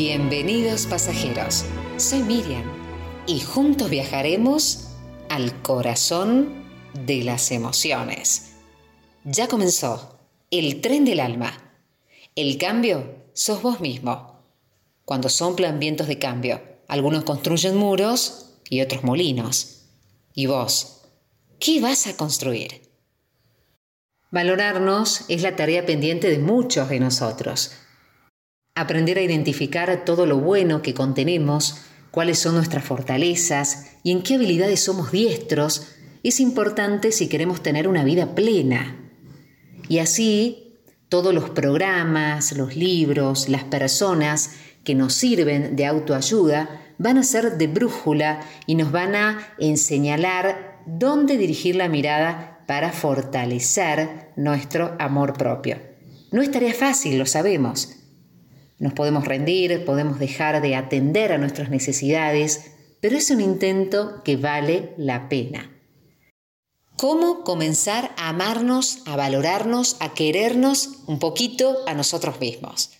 Bienvenidos pasajeros, soy Miriam y juntos viajaremos al corazón de las emociones. Ya comenzó el tren del alma. El cambio sos vos mismo. Cuando soplan vientos de cambio, algunos construyen muros y otros molinos. ¿Y vos? ¿Qué vas a construir? Valorarnos es la tarea pendiente de muchos de nosotros aprender a identificar todo lo bueno que contenemos, cuáles son nuestras fortalezas y en qué habilidades somos diestros, es importante si queremos tener una vida plena. Y así, todos los programas, los libros, las personas que nos sirven de autoayuda van a ser de brújula y nos van a enseñar dónde dirigir la mirada para fortalecer nuestro amor propio. No es tarea fácil, lo sabemos, nos podemos rendir, podemos dejar de atender a nuestras necesidades, pero es un intento que vale la pena. ¿Cómo comenzar a amarnos, a valorarnos, a querernos un poquito a nosotros mismos?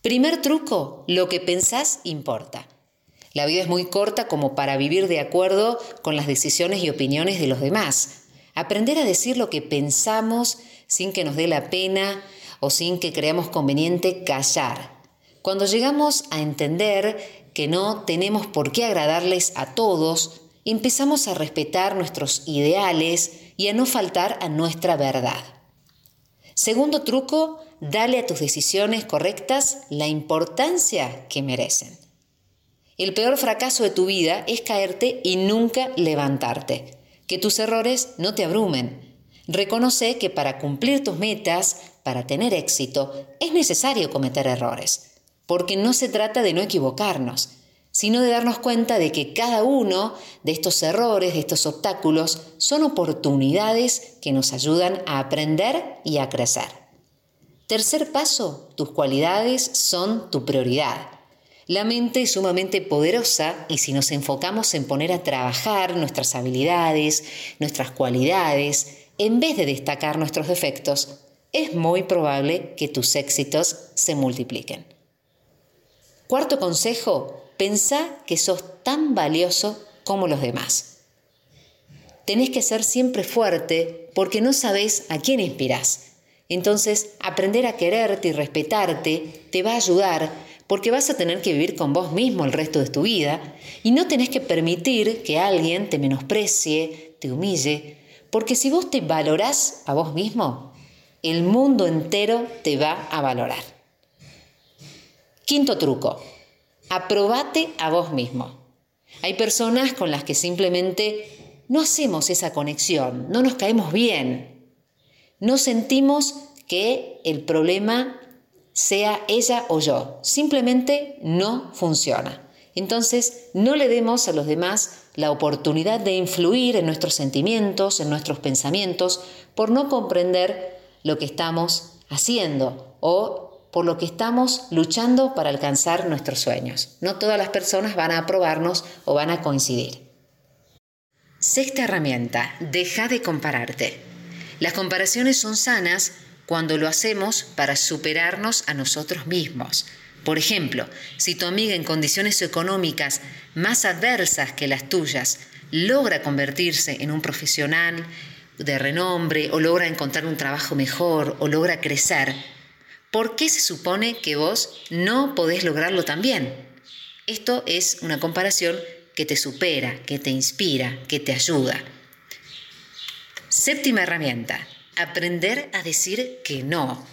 Primer truco, lo que pensás importa. La vida es muy corta como para vivir de acuerdo con las decisiones y opiniones de los demás. Aprender a decir lo que pensamos sin que nos dé la pena o sin que creamos conveniente callar. Cuando llegamos a entender que no tenemos por qué agradarles a todos, empezamos a respetar nuestros ideales y a no faltar a nuestra verdad. Segundo truco, dale a tus decisiones correctas la importancia que merecen. El peor fracaso de tu vida es caerte y nunca levantarte. Que tus errores no te abrumen. Reconoce que para cumplir tus metas, para tener éxito, es necesario cometer errores porque no se trata de no equivocarnos, sino de darnos cuenta de que cada uno de estos errores, de estos obstáculos, son oportunidades que nos ayudan a aprender y a crecer. Tercer paso, tus cualidades son tu prioridad. La mente es sumamente poderosa y si nos enfocamos en poner a trabajar nuestras habilidades, nuestras cualidades, en vez de destacar nuestros defectos, es muy probable que tus éxitos se multipliquen. Cuarto consejo, pensá que sos tan valioso como los demás. Tenés que ser siempre fuerte porque no sabés a quién inspirás. Entonces, aprender a quererte y respetarte te va a ayudar porque vas a tener que vivir con vos mismo el resto de tu vida y no tenés que permitir que alguien te menosprecie, te humille, porque si vos te valorás a vos mismo, el mundo entero te va a valorar. Quinto truco, aprobate a vos mismo. Hay personas con las que simplemente no hacemos esa conexión, no nos caemos bien, no sentimos que el problema sea ella o yo, simplemente no funciona. Entonces, no le demos a los demás la oportunidad de influir en nuestros sentimientos, en nuestros pensamientos, por no comprender lo que estamos haciendo o por lo que estamos luchando para alcanzar nuestros sueños. No todas las personas van a aprobarnos o van a coincidir. Sexta herramienta, deja de compararte. Las comparaciones son sanas cuando lo hacemos para superarnos a nosotros mismos. Por ejemplo, si tu amiga en condiciones económicas más adversas que las tuyas logra convertirse en un profesional de renombre o logra encontrar un trabajo mejor o logra crecer, ¿por qué se supone que vos no podés lograrlo también? Esto es una comparación que te supera, que te inspira, que te ayuda. Séptima herramienta, aprender a decir que no.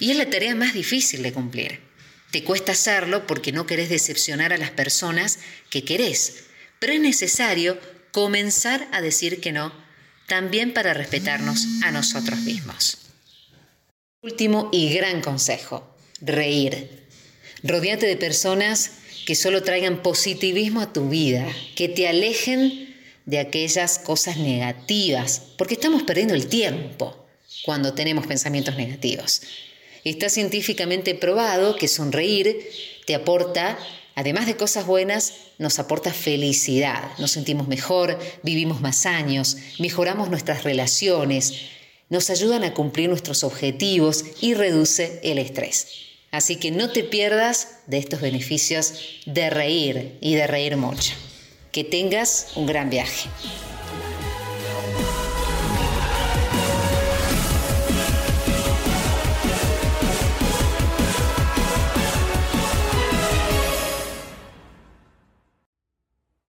Y es la tarea más difícil de cumplir. Te cuesta hacerlo porque no querés decepcionar a las personas que querés, pero es necesario comenzar a decir que no, también para respetarnos a nosotros mismos. Último y gran consejo, reír. Rodéate de personas que solo traigan positivismo a tu vida, que te alejen de aquellas cosas negativas, porque estamos perdiendo el tiempo cuando tenemos pensamientos negativos. Está científicamente probado que sonreír te aporta, además de cosas buenas, nos aporta felicidad, nos sentimos mejor, vivimos más años, mejoramos nuestras relaciones, nos ayudan a cumplir nuestros objetivos y reduce el estrés. Así que no te pierdas de estos beneficios de reír y de reír mucho. Que tengas un gran viaje.